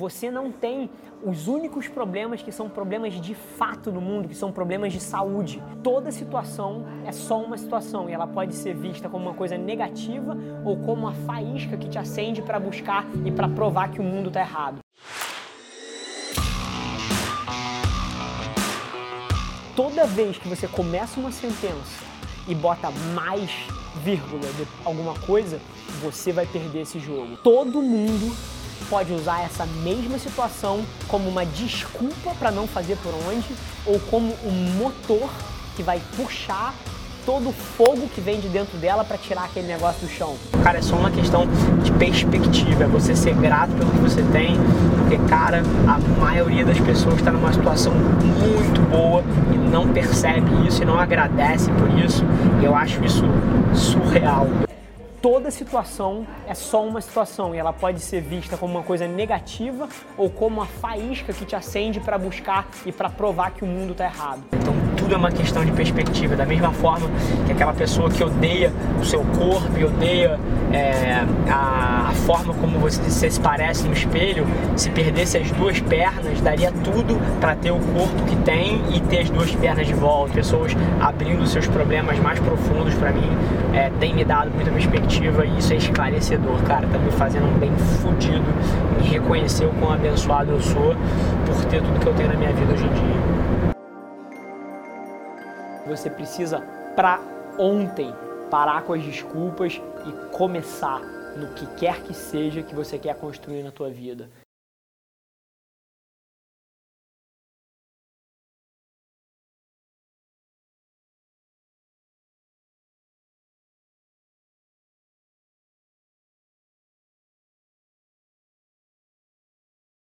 Você não tem os únicos problemas que são problemas de fato no mundo, que são problemas de saúde. Toda situação é só uma situação e ela pode ser vista como uma coisa negativa ou como uma faísca que te acende para buscar e para provar que o mundo está errado. Toda vez que você começa uma sentença e bota mais vírgula de alguma coisa, você vai perder esse jogo. Todo mundo pode usar essa mesma situação como uma desculpa para não fazer por onde ou como um motor que vai puxar todo o fogo que vem de dentro dela para tirar aquele negócio do chão. Cara, é só uma questão de perspectiva, é você ser grato pelo que você tem, porque, cara, a maioria das pessoas está numa situação muito boa e não percebe isso e não agradece por isso. E eu acho isso surreal toda situação é só uma situação e ela pode ser vista como uma coisa negativa ou como uma faísca que te acende para buscar e para provar que o mundo está errado. Então tudo é uma questão de perspectiva, da mesma forma que aquela pessoa que odeia o seu corpo e odeia é, forma como você, se parece no espelho, se perdesse as duas pernas, daria tudo para ter o corpo que tem e ter as duas pernas de volta. Pessoas abrindo seus problemas mais profundos para mim é, tem me dado muita perspectiva e isso é esclarecedor, cara. Tá me fazendo um bem fudido em reconhecer o quão abençoado eu sou por ter tudo que eu tenho na minha vida hoje em dia. Você precisa, para ontem, parar com as desculpas e começar no que quer que seja que você quer construir na tua vida.